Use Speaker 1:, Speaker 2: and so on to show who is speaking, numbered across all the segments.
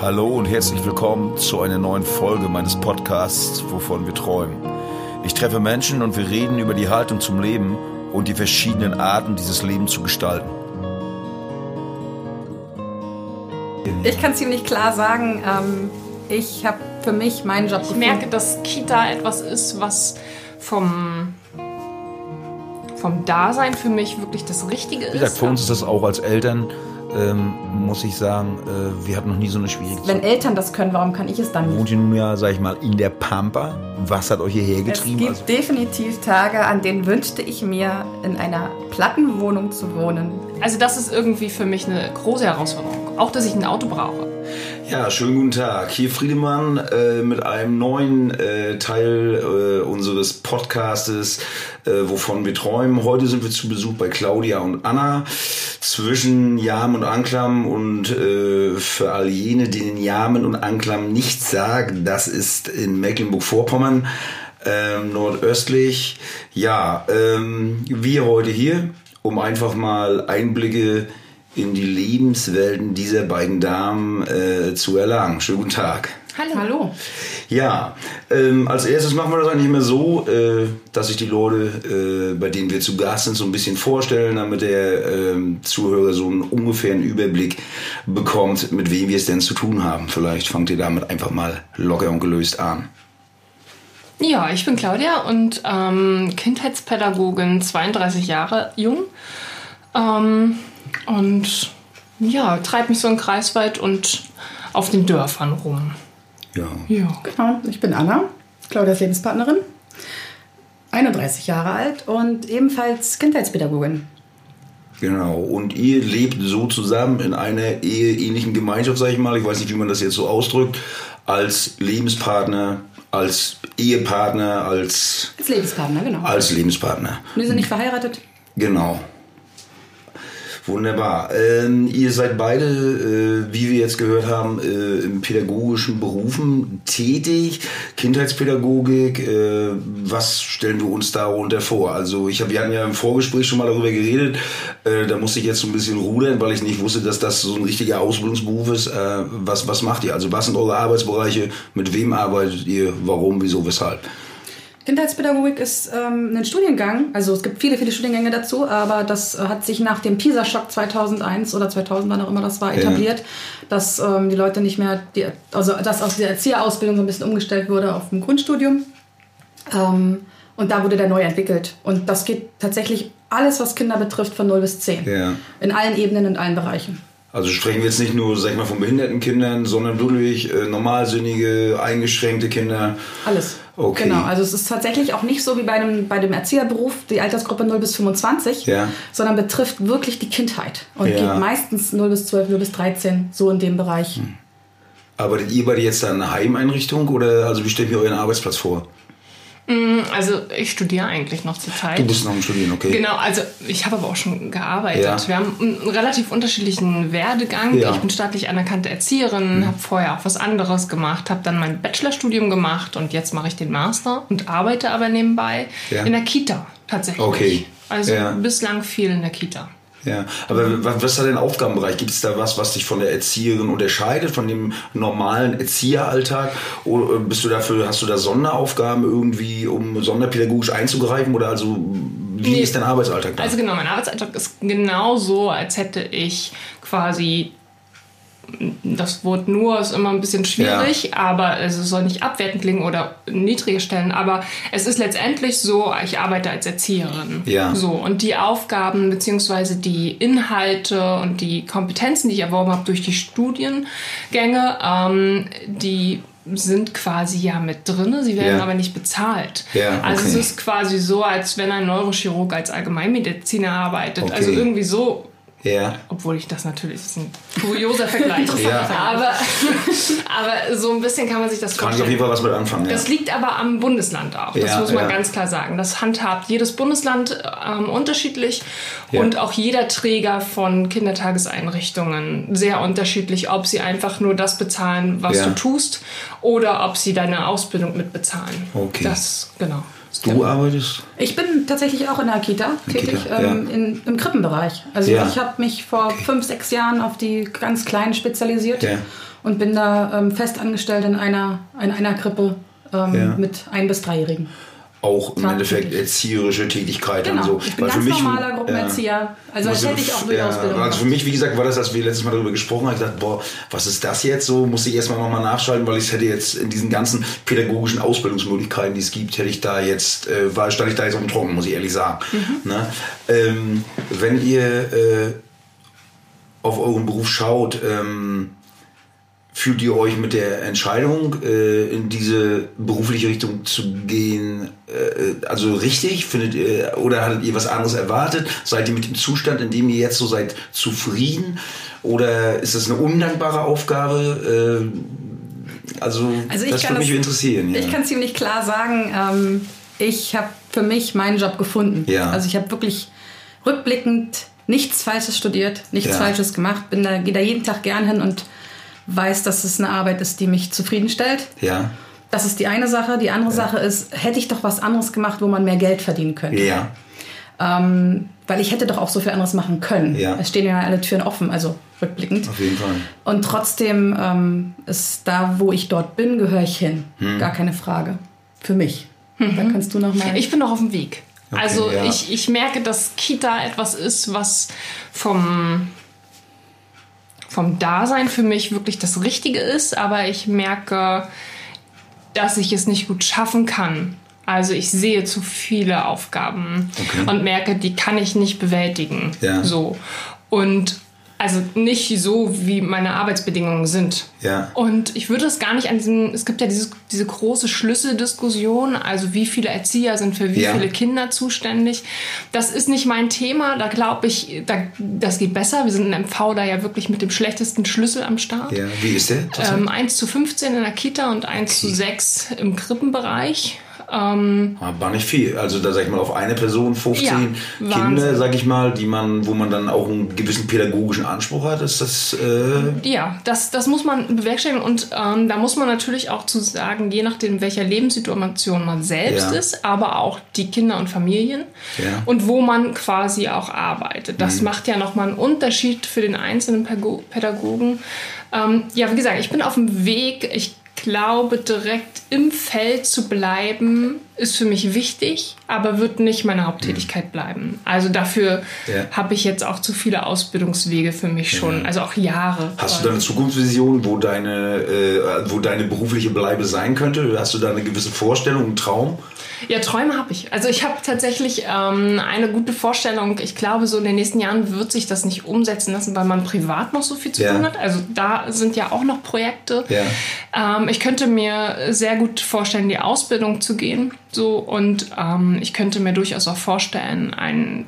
Speaker 1: Hallo und herzlich willkommen zu einer neuen Folge meines Podcasts Wovon wir träumen. Ich treffe Menschen und wir reden über die Haltung zum Leben und die verschiedenen Arten, dieses Leben zu gestalten.
Speaker 2: Ich kann ziemlich klar sagen, ähm, ich habe für mich meinen Job
Speaker 3: Ich
Speaker 2: gefunden.
Speaker 3: merke, dass Kita etwas ist, was vom, vom Dasein für mich wirklich das Richtige
Speaker 1: Wie gesagt,
Speaker 3: ist.
Speaker 1: für uns ist das auch als Eltern, ähm, muss ich sagen, äh, wir hatten noch nie so eine schwierige
Speaker 2: Wenn. Eltern das können, warum kann ich es dann nicht?
Speaker 1: Wohnt ihr nun ja, sag ich mal, in der Pampa? Was hat euch hierher
Speaker 2: Es
Speaker 1: getrieben?
Speaker 2: gibt
Speaker 1: Also,
Speaker 2: definitiv Tage, an denen wünschte ich mir, in einer Plattenwohnung zu wohnen.
Speaker 3: Also das ist irgendwie für mich eine große Herausforderung. Auch, dass ich ein Auto brauche.
Speaker 1: Ja, schönen guten Tag. Hier Friedemann äh, mit einem neuen äh, Teil äh, unseres Podcastes, äh, wovon wir träumen. Heute sind wir zu Besuch bei Claudia und Anna zwischen Jam und Anklam und äh, für all jene, denen Jamen und Anklam nichts sagen, das ist in Mecklenburg-Vorpommern. Ähm, nordöstlich. Ja, ähm, wir heute hier, um einfach mal Einblicke in die Lebenswelten dieser beiden Damen äh, zu erlangen. Schönen guten Tag.
Speaker 3: Hallo.
Speaker 2: Hallo.
Speaker 1: Ja, ähm, als erstes machen wir das eigentlich immer so, äh, dass sich die Leute, äh, bei denen wir zu Gast sind, so ein bisschen vorstellen, damit der ähm, Zuhörer so einen ungefähren Überblick bekommt, mit wem wir es denn zu tun haben. Vielleicht fangt ihr damit einfach mal locker und gelöst an.
Speaker 3: Ja, ich bin Claudia und ähm, Kindheitspädagogin, 32 Jahre jung. Ähm, und ja, treibe mich so in Kreisweit und auf den Dörfern rum.
Speaker 1: Ja.
Speaker 3: Ja.
Speaker 2: Genau, ich bin Anna, Claudias Lebenspartnerin, 31 Jahre alt und ebenfalls Kindheitspädagogin.
Speaker 1: Genau, und ihr lebt so zusammen in einer eheähnlichen Gemeinschaft, sag ich mal, ich weiß nicht, wie man das jetzt so ausdrückt, als Lebenspartner, als Ehepartner, als,
Speaker 2: Als Lebenspartner, genau.
Speaker 1: als Lebenspartner.
Speaker 2: Wir sind nicht verheiratet.
Speaker 1: Genau. Wunderbar. Ähm, ihr seid beide, äh, wie wir jetzt gehört haben, äh, in pädagogischen Berufen tätig. Kindheitspädagogik, äh, was stellen wir uns darunter vor? Also ich hab, wir hatten ja im Vorgespräch schon mal darüber geredet. Äh, da musste ich jetzt so ein bisschen rudern, weil ich nicht wusste, dass das so ein richtiger Ausbildungsberuf ist. Äh, was, was macht ihr? Also was sind eure Arbeitsbereiche? Mit wem arbeitet ihr? Warum? Wieso? Weshalb?
Speaker 2: Kindheitspädagogik ist ähm, ein Studiengang, also es gibt viele, viele Studiengänge dazu, aber das äh, hat sich nach dem PISA-Schock 2001 oder 2000, wann auch immer das war, etabliert, dass ähm, die Leute nicht mehr, die, also dass aus der Erzieherausbildung so ein bisschen umgestellt wurde auf ein Grundstudium. Ähm, und da wurde der neu entwickelt. Und das geht tatsächlich alles, was Kinder betrifft, von 0 bis 10.
Speaker 1: Ja.
Speaker 2: In allen Ebenen, in allen Bereichen.
Speaker 1: Also sprechen wir jetzt nicht nur, sag ich mal, von behinderten Kindern, sondern wirklich äh, normalsinnige, eingeschränkte Kinder.
Speaker 2: Alles.
Speaker 1: Okay.
Speaker 2: Genau, also es ist tatsächlich auch nicht so wie bei dem, bei dem Erzieherberuf, die Altersgruppe 0 bis 25,
Speaker 1: Ja.
Speaker 2: sondern betrifft wirklich die Kindheit und
Speaker 1: Ja.
Speaker 2: geht meistens 0 bis 12, 0 bis 13, so in dem Bereich.
Speaker 1: Arbeitet ihr beide jetzt da in einer Heimeinrichtung oder also wie stellt ihr euren Arbeitsplatz vor?
Speaker 3: Also ich studiere eigentlich noch zur Zeit.
Speaker 1: Du bist noch im Studieren, okay?
Speaker 3: Genau, also ich habe aber auch schon gearbeitet.
Speaker 1: Ja.
Speaker 3: Wir haben einen relativ unterschiedlichen Werdegang.
Speaker 1: Ja.
Speaker 3: Ich bin staatlich anerkannte Erzieherin, habe vorher auch was anderes gemacht, habe dann mein Bachelorstudium gemacht und jetzt mache ich den Master und arbeite aber nebenbei
Speaker 1: Ja.
Speaker 3: in der Kita tatsächlich.
Speaker 1: Okay.
Speaker 3: Also bislang viel in der Kita.
Speaker 1: Ja, aber wa- was ist da dein Aufgabenbereich? Gibt es da was, was dich von der Erzieherin unterscheidet, von dem normalen Erzieheralltag? Oder bist du dafür, hast du da Sonderaufgaben irgendwie, um sonderpädagogisch einzugreifen? Oder also wie
Speaker 3: Nee.
Speaker 1: ist dein Arbeitsalltag da?
Speaker 3: Also genau, mein Arbeitsalltag ist genauso, als hätte ich quasi das Wort nur ist immer ein bisschen schwierig, aber es soll nicht abwertend klingen oder niedrige stellen, aber es ist letztendlich so, ich arbeite als Erzieherin.
Speaker 1: Ja.
Speaker 3: So, und die Aufgaben bzw. die Inhalte und die Kompetenzen, die ich erworben habe durch die Studiengänge, ähm, die sind quasi ja mit drin, sie werden
Speaker 1: Ja.
Speaker 3: aber nicht bezahlt.
Speaker 1: Ja,
Speaker 3: Also es
Speaker 1: okay.
Speaker 3: ist quasi so, als wenn ein Neurochirurg als Allgemeinmediziner arbeitet.
Speaker 1: Okay.
Speaker 3: Also irgendwie so,
Speaker 1: ja.
Speaker 3: obwohl ich das natürlich, das ist ein kurioser Vergleich.
Speaker 1: Ja.
Speaker 3: aber, aber so ein bisschen kann man sich das
Speaker 1: Kann ich auf jeden
Speaker 3: vorstellen.
Speaker 1: Fall was mit anfangen. Ja.
Speaker 3: Das liegt aber am Bundesland auch. Das
Speaker 1: Ja,
Speaker 3: muss man
Speaker 1: ja.
Speaker 3: ganz klar sagen. Das handhabt jedes Bundesland ähm, unterschiedlich
Speaker 1: Ja.
Speaker 3: und auch jeder Träger von Kindertageseinrichtungen sehr unterschiedlich, ob sie einfach nur das bezahlen, was
Speaker 1: Ja.
Speaker 3: du tust, oder ob sie deine Ausbildung mitbezahlen.
Speaker 1: Okay.
Speaker 3: Das, genau.
Speaker 1: Du arbeitest?
Speaker 2: Ich bin tatsächlich auch in der Kita tätig,
Speaker 1: Kita,
Speaker 2: ähm,
Speaker 1: ja.
Speaker 2: in, im Krippenbereich. Also
Speaker 1: Ja.
Speaker 2: ich habe mich vor fünf, sechs Jahren auf die ganz Kleinen spezialisiert
Speaker 1: Ja.
Speaker 2: und bin da ähm, fest angestellt in einer, in einer Krippe ähm,
Speaker 1: Ja.
Speaker 2: mit ein- bis dreijährigen.
Speaker 1: Auch im. Endeffekt erzieherische Tätigkeit
Speaker 2: Genau,
Speaker 1: und so.
Speaker 2: ich bin
Speaker 1: Weil für
Speaker 2: ganz
Speaker 1: mich-
Speaker 2: normaler
Speaker 1: ja.
Speaker 2: Gruppenerzieher. Also das hätte ich auch
Speaker 1: ja,
Speaker 2: durch Ausbildung
Speaker 1: Also für mich, wie gesagt, war das, als wir letztes Mal darüber gesprochen haben, ich dachte, boah, was ist das jetzt so? Muss ich erstmal nochmal nachschalten, weil ich hätte jetzt in diesen ganzen pädagogischen Ausbildungsmöglichkeiten, die es gibt, hätte ich da jetzt, äh, war, stand ich da jetzt auf dem Trocken, muss ich ehrlich sagen.
Speaker 2: Mhm.
Speaker 1: Ne? Ähm, wenn ihr äh, auf euren Beruf schaut, ähm, Fühlt ihr euch mit der Entscheidung, äh, in diese berufliche Richtung zu gehen, äh, also richtig? Findet ihr, oder hattet ihr was anderes erwartet? Seid ihr mit dem Zustand, in dem ihr jetzt so seid, zufrieden? Oder ist das eine undankbare Aufgabe? Äh, also,
Speaker 2: Also ich
Speaker 1: das
Speaker 2: kann
Speaker 1: würde mich
Speaker 2: das-
Speaker 1: interessieren. Ja.
Speaker 2: Ich kann ziemlich klar sagen, ähm, ich habe für mich meinen Job gefunden.
Speaker 1: Ja.
Speaker 2: Also ich habe wirklich rückblickend nichts Falsches studiert, nichts
Speaker 1: Ja.
Speaker 2: Falsches gemacht, bin da, gehe da jeden Tag gern hin und weiß, dass es eine Arbeit ist, die mich zufriedenstellt.
Speaker 1: ja,
Speaker 2: Das ist die eine Sache. Die andere Sache ist, hätte ich doch was anderes gemacht, wo man mehr Geld verdienen könnte.
Speaker 1: ja,
Speaker 2: Ähm, weil ich hätte doch auch so viel anderes machen können.
Speaker 1: Ja.
Speaker 2: Es stehen ja alle Türen offen, also rückblickend.
Speaker 1: auf jeden Fall.
Speaker 2: Und trotzdem ähm, ist da, wo ich dort bin, gehöre ich hin.
Speaker 1: Hm.
Speaker 2: Gar keine Frage. Für mich. Da kannst du noch mal.
Speaker 3: Ich bin noch auf dem Weg.
Speaker 1: Okay,
Speaker 3: also
Speaker 1: ja.
Speaker 3: ich, ich merke, dass Kita etwas ist, was vom, vom Dasein für mich wirklich das Richtige ist, aber ich merke, dass ich es nicht gut schaffen kann. Also ich sehe zu viele Aufgaben
Speaker 1: Okay.
Speaker 3: und merke, die kann ich nicht bewältigen.
Speaker 1: Ja.
Speaker 3: So. Und also nicht so, wie meine Arbeitsbedingungen sind.
Speaker 1: Ja.
Speaker 3: Und ich würde es gar nicht an diesen, es gibt ja dieses, diese große Schlüsseldiskussion, also wie viele Erzieher sind für wie
Speaker 1: Ja.
Speaker 3: viele Kinder zuständig. Das ist nicht mein Thema, da glaube ich, da, das geht besser. Wir sind in MV da ja wirklich mit dem schlechtesten Schlüssel am Start.
Speaker 1: ja. Wie ist der?
Speaker 3: Ähm, 1 zu 15 in der Kita und 1 zu 6 im Krippenbereich. Ähm,
Speaker 1: Ah, War nicht viel. Also da sag ich mal auf eine Person 15
Speaker 3: Ja,
Speaker 1: Kinder,
Speaker 3: Wahnsinn.
Speaker 1: sag ich mal, die man, wo man dann auch einen gewissen pädagogischen Anspruch hat, ist das äh,
Speaker 3: Ja, das, das muss man bewerkstelligen und ähm, da muss man natürlich auch zu sagen, je nachdem, in welcher Lebenssituation man selbst
Speaker 1: Ja.
Speaker 3: ist, aber auch die Kinder und Familien
Speaker 1: Ja. Mhm.
Speaker 3: und wo man quasi auch arbeitet. Das macht ja nochmal einen Unterschied für den einzelnen Pädagogen. Ähm, ja, wie gesagt, ich bin auf dem Weg. Ich glaube, direkt im Feld zu bleiben, ist für mich wichtig, aber wird nicht meine Haupttätigkeit bleiben. Also dafür
Speaker 1: Mhm. Ja.
Speaker 3: habe ich jetzt auch zu viele Ausbildungswege für mich schon, also auch Jahre.
Speaker 1: Hast du da eine Zukunftsvision, wo deine, äh, wo deine berufliche Bleibe sein könnte? Hast du da eine gewisse Vorstellung, einen Traum?
Speaker 3: Ja, Träume habe ich. Also ich habe tatsächlich ähm, eine gute Vorstellung. Ich glaube, so in den nächsten Jahren wird sich das nicht umsetzen lassen, weil man privat noch so viel zu
Speaker 1: Ja.
Speaker 3: tun hat. Also da sind ja auch noch Projekte.
Speaker 1: Ja.
Speaker 3: Ähm, ich könnte mir sehr gut vorstellen, die Ausbildung zu gehen. So und ähm, ich könnte mir durchaus auch vorstellen, einen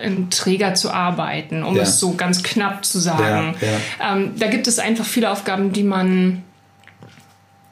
Speaker 3: einen Träger zu arbeiten, um
Speaker 1: Ja.
Speaker 3: es so ganz knapp zu sagen.
Speaker 1: Ja,
Speaker 3: Ähm, da gibt es einfach viele Aufgaben, die man,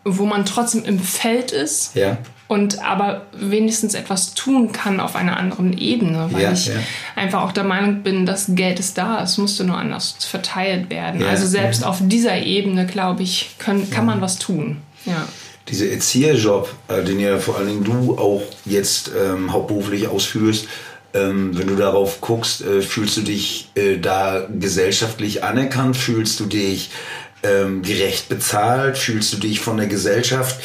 Speaker 3: wo man trotzdem im Feld ist
Speaker 1: Ja.
Speaker 3: und aber wenigstens etwas tun kann auf einer anderen Ebene, weil
Speaker 1: Ja,
Speaker 3: ich
Speaker 1: ja.
Speaker 3: einfach auch der Meinung bin, das Geld ist da, es musste nur anders verteilt werden.
Speaker 1: Ja,
Speaker 3: also selbst auf dieser Ebene, glaube ich, können, kann man was tun. Ja.
Speaker 1: Dieser Erzieherjob, äh, den ja vor allen Dingen du auch jetzt ähm, hauptberuflich ausführst, ähm, wenn du darauf guckst, äh, fühlst du dich äh, da gesellschaftlich anerkannt? Fühlst du dich ähm, gerecht bezahlt? Fühlst du dich von der Gesellschaft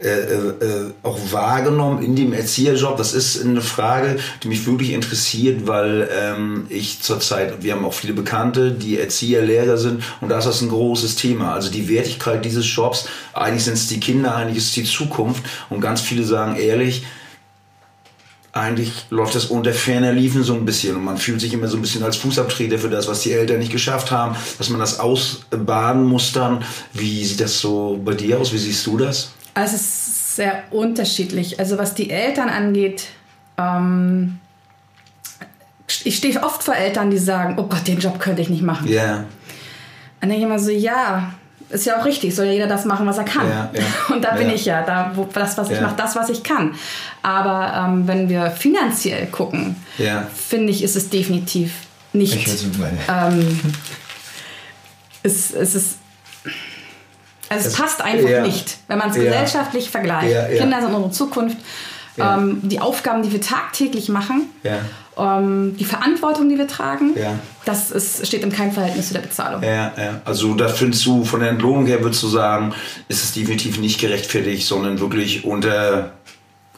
Speaker 1: äh, äh, äh, auch wahrgenommen in dem Erzieherjob? Das ist eine Frage, die mich wirklich interessiert, weil ähm, ich zurzeit, wir haben auch viele Bekannte, die Erzieher, Lehrer sind und da ist das ein großes Thema. Also die Wertigkeit dieses Jobs, eigentlich sind es die Kinder, eigentlich ist es die Zukunft und ganz viele sagen ehrlich, eigentlich läuft das unter ferner Liefen so ein bisschen und man fühlt sich immer so ein bisschen als Fußabtreter für das, was die Eltern nicht geschafft haben, dass man das ausbaden muss dann. Wie sieht das so bei dir aus? Wie siehst du das?
Speaker 2: Also es ist sehr unterschiedlich. Also was die Eltern angeht, ähm, ich stehe oft vor Eltern, die sagen, oh Gott, den Job könnte ich nicht machen.
Speaker 1: Ja,
Speaker 2: Und dann denke ich immer so, ja, ist ja auch richtig, soll ja jeder das machen, was er kann.
Speaker 1: Ja, ja.
Speaker 2: Und da bin
Speaker 1: Ja.
Speaker 2: ich ja, da wo, das, was ich mache, das, was ich kann. Aber ähm, wenn wir finanziell gucken, finde ich, ist es definitiv nicht.
Speaker 4: Ich weiß,
Speaker 2: ähm, es, es ist. Also es
Speaker 1: Es-
Speaker 2: passt einfach nicht, wenn man es gesellschaftlich vergleicht. Kinder sind unsere Zukunft. ähm, die Aufgaben, die wir tagtäglich machen,
Speaker 1: ja.
Speaker 2: ähm, die Verantwortung, die wir tragen,
Speaker 1: ja.
Speaker 2: das ist, steht im keinem Verhältnis zu der Bezahlung.
Speaker 1: Ja, ja. Also da findest du von der Entlohnung her, würdest du sagen, ist es definitiv nicht gerechtfertigt, sondern wirklich unter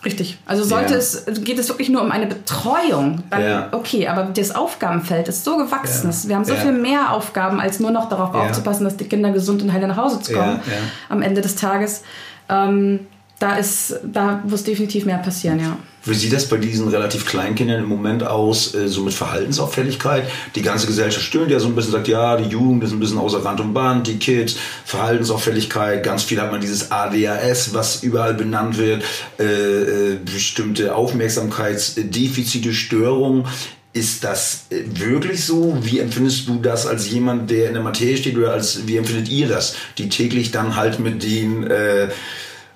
Speaker 2: Richtig. Also sollte ja. es, geht es wirklich nur um eine Betreuung, dann
Speaker 1: ja.
Speaker 2: okay, aber das Aufgabenfeld ist so gewachsen. Ja. Wir haben so viel mehr Aufgaben, als nur noch darauf aufzupassen, dass die Kinder gesund und heil nach Hause zu kommen am Ende des Tages. Ähm, da ist, da muss definitiv mehr passieren, ja.
Speaker 1: Wie sieht das bei diesen relativ kleinen Kindern im Moment aus, äh, so mit Verhaltensauffälligkeit? Die ganze Gesellschaft stöhnt ja so ein bisschen, sagt, ja, die Jugend ist ein bisschen außer Rand und Band, die Kids, Verhaltensauffälligkeit, ganz viel hat man dieses ADHS, was überall benannt wird, äh, äh, bestimmte Aufmerksamkeitsdefizite, Störungen. Ist das wirklich so? Wie empfindest du das als jemand, der in der Materie steht oder als, wie empfindet ihr das, die täglich dann halt mit den, äh,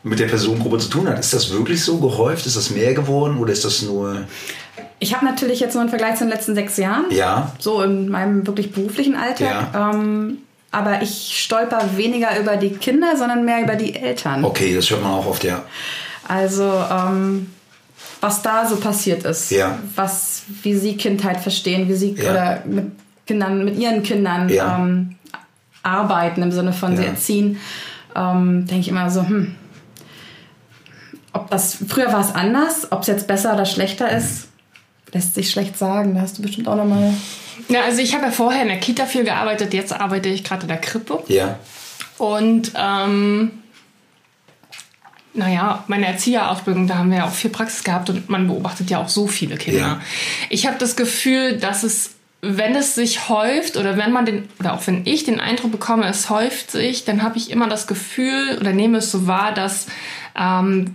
Speaker 1: mit der Personengruppe zu tun hat. Ist das wirklich so gehäuft? Ist das mehr geworden oder ist das nur...
Speaker 2: Ich habe natürlich jetzt nur einen Vergleich zu den letzten sechs Jahren.
Speaker 1: Ja.
Speaker 2: So in meinem wirklich beruflichen Alltag. Ja. Ähm, aber ich stolper weniger über die Kinder, sondern mehr über die Eltern.
Speaker 1: Okay, das hört man auch oft, ja.
Speaker 2: Also, ähm, was da so passiert ist.
Speaker 1: Ja.
Speaker 2: Was, wie sie Kindheit verstehen, wie sie ja. oder mit Kindern, mit ihren Kindern ja. ähm, arbeiten im Sinne von sie erziehen, ähm, denke ich immer so, hm, ob das früher war es anders, ob es jetzt besser oder schlechter ist, lässt sich schlecht sagen. Da hast du bestimmt auch noch mal.
Speaker 3: Ja, also ich habe ja vorher in der Kita viel gearbeitet, jetzt arbeite ich gerade in der Krippe.
Speaker 1: Ja.
Speaker 3: Und ähm, naja, meine Erzieherausbildung, da haben wir ja auch viel Praxis gehabt und man beobachtet ja auch so viele Kinder. Ja. Ich habe das Gefühl, dass es, wenn es sich häuft oder wenn man den, oder auch wenn ich den Eindruck bekomme, es häuft sich, dann habe ich immer das Gefühl oder nehme es so wahr, dass ähm,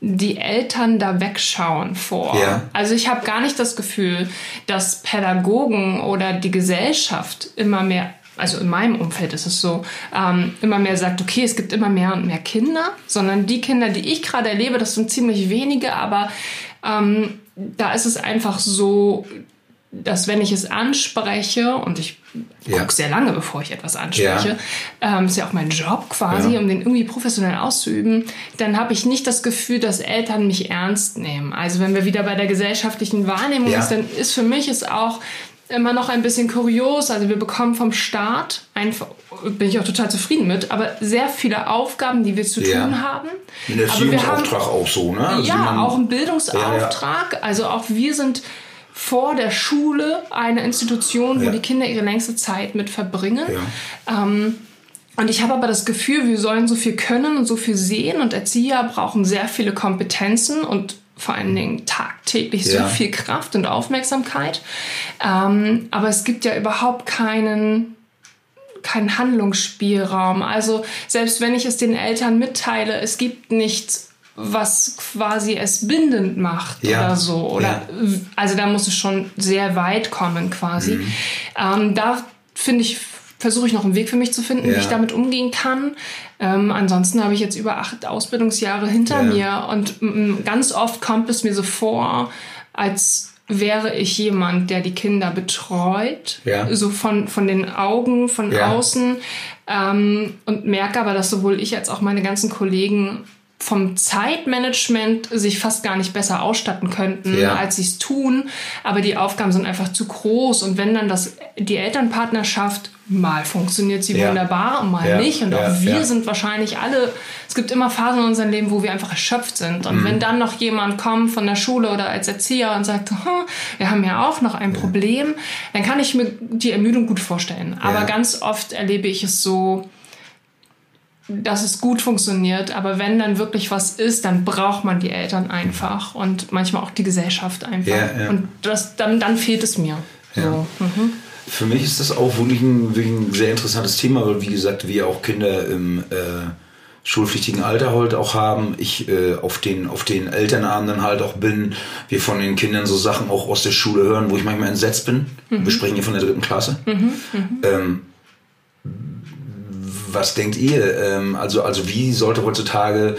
Speaker 3: die Eltern da wegschauen vor.
Speaker 1: Ja.
Speaker 3: Also ich habe gar nicht das Gefühl, dass Pädagogen oder die Gesellschaft immer mehr, also in meinem Umfeld ist es so, ähm, immer mehr sagt, okay, es gibt immer mehr und mehr Kinder, sondern die Kinder, die ich gerade erlebe, das sind ziemlich wenige, aber ähm, da ist es einfach so, dass wenn ich es anspreche und ich ja. gucke sehr lange, bevor ich etwas anspreche, ja. ähm, ist ja auch mein Job quasi, ja. um den irgendwie professionell auszuüben, dann habe ich nicht das Gefühl, dass Eltern mich ernst nehmen. Also wenn wir wieder bei der gesellschaftlichen Wahrnehmung ja. ist, dann ist für mich es auch immer noch ein bisschen kurios. Also wir bekommen vom Staat einfach, bin ich auch total zufrieden mit, aber sehr viele Aufgaben, die wir zu tun haben.
Speaker 1: Ein Erziehungsauftrag auch so, ne?
Speaker 3: Also ja, auch ein Bildungsauftrag. Also auch wir sind vor der Schule eine Institution, wo ja. die Kinder ihre längste Zeit mit verbringen. Ja. Ähm, und ich habe aber das Gefühl, wir sollen so viel können und so viel sehen und Erzieher brauchen sehr viele Kompetenzen und vor allen Dingen tagtäglich ja. so viel Kraft und Aufmerksamkeit. Ähm, aber es gibt ja überhaupt keinen keinen Handlungsspielraum. Also selbst wenn ich es den Eltern mitteile, es gibt nichts was quasi es bindend macht ja. oder so. Oder ja. also da muss es schon sehr weit kommen quasi. Mhm. Ähm, da finde ich, versuche ich noch einen Weg für mich zu finden, ja. wie ich damit umgehen kann. Ähm, ansonsten habe ich jetzt über acht Ausbildungsjahre hinter mir und ganz oft kommt es mir so vor, als wäre ich jemand, der die Kinder betreut,
Speaker 1: ja.
Speaker 3: so von, von den Augen, von ja. außen ähm, und merke aber, dass sowohl ich als auch meine ganzen Kollegen vom Zeitmanagement sich fast gar nicht besser ausstatten könnten, ja. als sie es tun. Aber die Aufgaben sind einfach zu groß. Und wenn dann das, die Elternpartnerschaft mal funktioniert sie ja. wunderbar und mal ja. nicht. Und auch wir sind wahrscheinlich alle, es gibt immer Phasen in unserem Leben, wo wir einfach erschöpft sind. Und mhm. wenn dann noch jemand kommt von der Schule oder als Erzieher und sagt, wir haben ja auch noch ein Problem, dann kann ich mir die Ermüdung gut vorstellen. Aber ganz oft erlebe ich es so, dass es gut funktioniert, aber wenn dann wirklich was ist, dann braucht man die Eltern einfach und manchmal auch die Gesellschaft einfach. Ja, ja. Und das, dann, dann fehlt es mir. Ja. So. Mhm.
Speaker 1: Für mich ist das auch wirklich ein, wirklich ein, sehr interessantes Thema, weil wie gesagt, wir auch Kinder im äh, schulpflichtigen Alter halt auch haben. Ich äh, auf, den, auf den Elternabenden halt auch bin. Wir von den Kindern so Sachen auch aus der Schule hören, wo ich manchmal entsetzt bin. Mhm. Wir sprechen hier von der dritten Klasse. Mhm. Mhm. Ähm, was denkt ihr? Ähm, also, also wie sollte heutzutage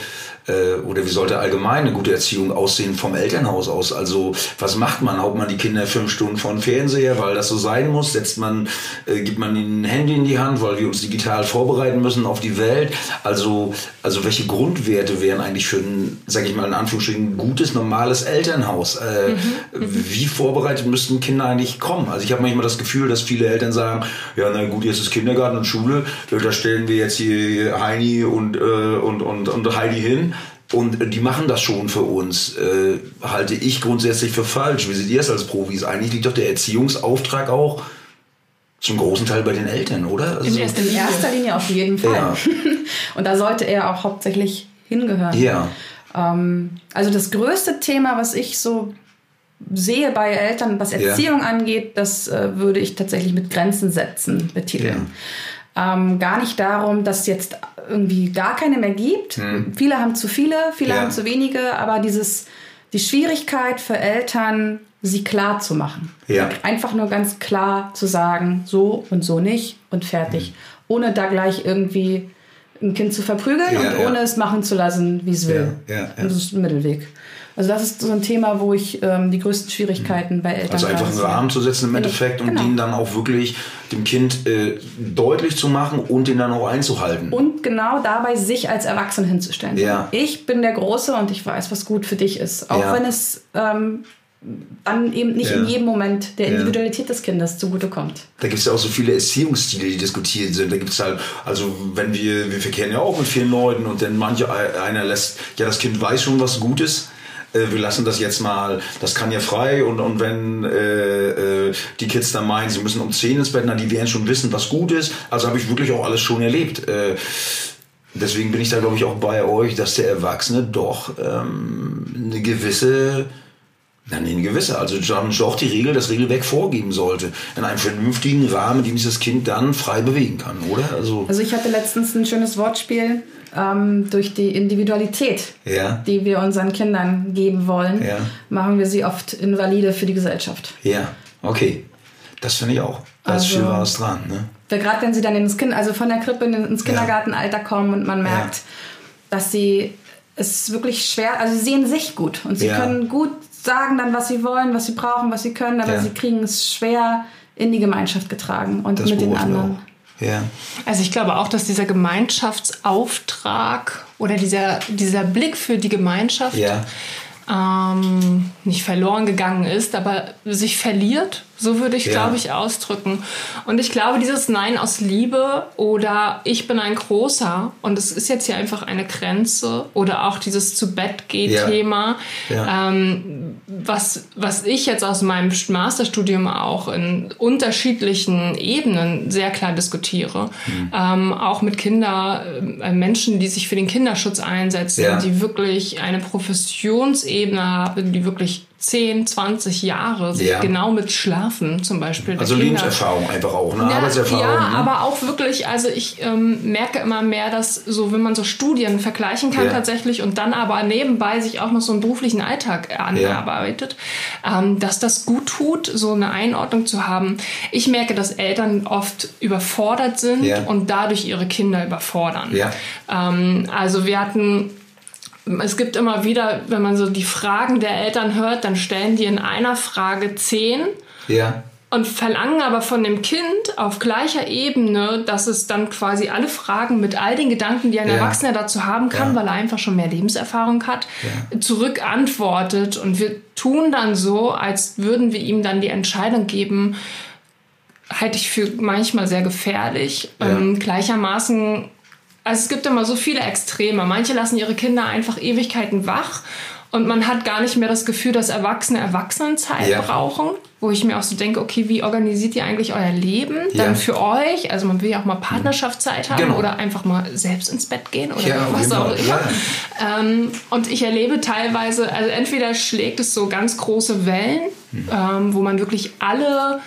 Speaker 1: äh, oder wie sollte allgemein eine gute Erziehung aussehen vom Elternhaus aus? Also was macht man? Haut man die Kinder fünf Stunden vor den Fernseher, weil das so sein muss? Setzt man, äh, gibt man ihnen ein Handy in die Hand, weil wir uns digital vorbereiten müssen auf die Welt? Also, also welche Grundwerte wären eigentlich für ein, sage ich mal in Anführungsstrichen, gutes, normales Elternhaus? Äh, mhm. Wie vorbereitet müssten Kinder eigentlich kommen? Also ich habe manchmal das Gefühl, dass viele Eltern sagen, ja na gut, jetzt ist Kindergarten und Schule, da stellen wir jetzt hier Heini und, äh, und, und, und Heidi hin und die machen das schon für uns. Äh, halte ich grundsätzlich für falsch. Wie seht ihr es als Profis? Eigentlich liegt doch der Erziehungsauftrag auch zum großen Teil bei den Eltern, oder?
Speaker 2: Also in, erster Linie. in erster Linie auf jeden Fall. Ja. Und da sollte er auch hauptsächlich hingehören.
Speaker 1: Ja.
Speaker 2: Ähm, also das größte Thema, was ich so sehe bei Eltern, was Erziehung ja. angeht, das äh, würde ich tatsächlich mit Grenzen setzen betiteln. Ja. Ähm, gar nicht darum, dass jetzt irgendwie gar keine mehr gibt. Hm. Viele haben zu viele, viele ja. haben zu wenige, aber dieses, die Schwierigkeit für Eltern, sie klar zu machen.
Speaker 1: Ja.
Speaker 2: Einfach nur ganz klar zu sagen, so und so nicht und fertig. Hm. Ohne da gleich irgendwie ein Kind zu verprügeln ja, und ohne es machen zu lassen, wie es will. Das ist ein Mittelweg. Also das ist so ein Thema, wo ich ähm, die größten Schwierigkeiten bei Eltern
Speaker 1: habe. Also einfach einen Rahmen zu setzen im. Endeffekt und genau. den dann auch wirklich dem Kind äh, deutlich zu machen und den dann auch einzuhalten.
Speaker 2: Und genau dabei sich als Erwachsene hinzustellen.
Speaker 1: Ja.
Speaker 2: Ich bin der Große und ich weiß, was gut für dich ist. Auch ja. wenn es ähm, dann eben nicht ja. in jedem Moment der Individualität ja. des Kindes zugutekommt.
Speaker 1: Da gibt es ja auch so viele Erziehungsstile, die diskutiert sind. Da gibt es halt, also wenn wir, wir verkehren ja auch mit vielen Leuten und dann manche, einer lässt, ja das Kind weiß schon, was gut ist äh, wir lassen das jetzt mal, das kann ja frei und, und wenn äh, äh, die Kids dann meinen, sie müssen um 10 ins Bett, na, die werden schon wissen, was gut ist. Also habe ich wirklich auch alles schon erlebt. Äh, deswegen bin ich da, glaube ich, auch bei euch, dass der Erwachsene doch ähm, eine gewisse Nein, eine gewisse, also dann doch die Regel, das Regelwerk vorgeben sollte. In einem vernünftigen Rahmen, in dem sich das Kind dann frei bewegen kann, oder?
Speaker 2: Also, also ich hatte letztens ein schönes Wortspiel ähm, durch die Individualität,
Speaker 1: ja.
Speaker 2: die wir unseren Kindern geben wollen,
Speaker 1: ja.
Speaker 2: machen wir sie oft invalide für die Gesellschaft.
Speaker 1: Ja, okay. Das finde ich auch. Da also, ist viel was dran. Ne?
Speaker 2: Gerade wenn sie dann ins Kind, also von der Krippe ins Kindergartenalter kommen und man merkt, dass sie es wirklich schwer, also sie sehen sich gut und sie können gut sagen dann, was sie wollen, was sie brauchen, was sie können, aber sie kriegen es schwer in die Gemeinschaft getragen und das mit den anderen.
Speaker 1: Ja.
Speaker 3: Also ich glaube auch, dass dieser Gemeinschaftsauftrag oder dieser, dieser Blick für die Gemeinschaft
Speaker 1: ja.
Speaker 3: ähm, nicht verloren gegangen ist, aber sich verliert so würde ich, ja. glaube ich, ausdrücken. Und ich glaube, dieses Nein aus Liebe oder ich bin ein Großer und es ist jetzt hier einfach eine Grenze oder auch dieses zu Bett geh Thema, ja. Ja. Ähm, was, was ich jetzt aus meinem Masterstudium auch in unterschiedlichen Ebenen sehr klar diskutiere. Mhm. Ähm, auch mit Kinder, äh, Menschen, die sich für den Kinderschutz einsetzen, die wirklich eine Professionsebene haben, die wirklich 10, 20 Jahre sich ja. genau mit Schlafen zum Beispiel.
Speaker 1: Also Lebenserfahrung einfach auch, ne?
Speaker 3: Ja,
Speaker 1: Arbeitserfahrung.
Speaker 3: Ja, ne? aber auch wirklich, also ich ähm, merke immer mehr, dass so, wenn man so Studien vergleichen kann ja. tatsächlich und dann aber nebenbei sich auch noch so einen beruflichen Alltag anarbeitet, ja. ähm, dass das gut tut, so eine Einordnung zu haben. Ich merke, dass Eltern oft überfordert sind und dadurch ihre Kinder überfordern. Ähm, also wir hatten es gibt immer wieder, wenn man so die Fragen der Eltern hört, dann stellen die in einer Frage zehn.
Speaker 1: Ja.
Speaker 3: Und verlangen aber von dem Kind auf gleicher Ebene, dass es dann quasi alle Fragen mit all den Gedanken, die ein ja. Erwachsener dazu haben kann, ja. weil er einfach schon mehr Lebenserfahrung hat, ja. zurückantwortet. Und wir tun dann so, als würden wir ihm dann die Entscheidung geben, halte ich für manchmal sehr gefährlich. Ähm, gleichermaßen also es gibt immer so viele Extreme. Manche lassen ihre Kinder einfach Ewigkeiten wach und man hat gar nicht mehr das Gefühl, dass Erwachsene Erwachsenenzeit ja. brauchen. Wo ich mir auch so denke, okay, wie organisiert ihr eigentlich euer Leben ja. dann für euch? Also man will ja auch mal Partnerschaftszeit haben genau. oder einfach mal selbst ins Bett gehen oder ja, was auch immer. Ähm, und ich erlebe teilweise, also entweder schlägt es so ganz große Wellen, mhm. ähm, wo man wirklich alle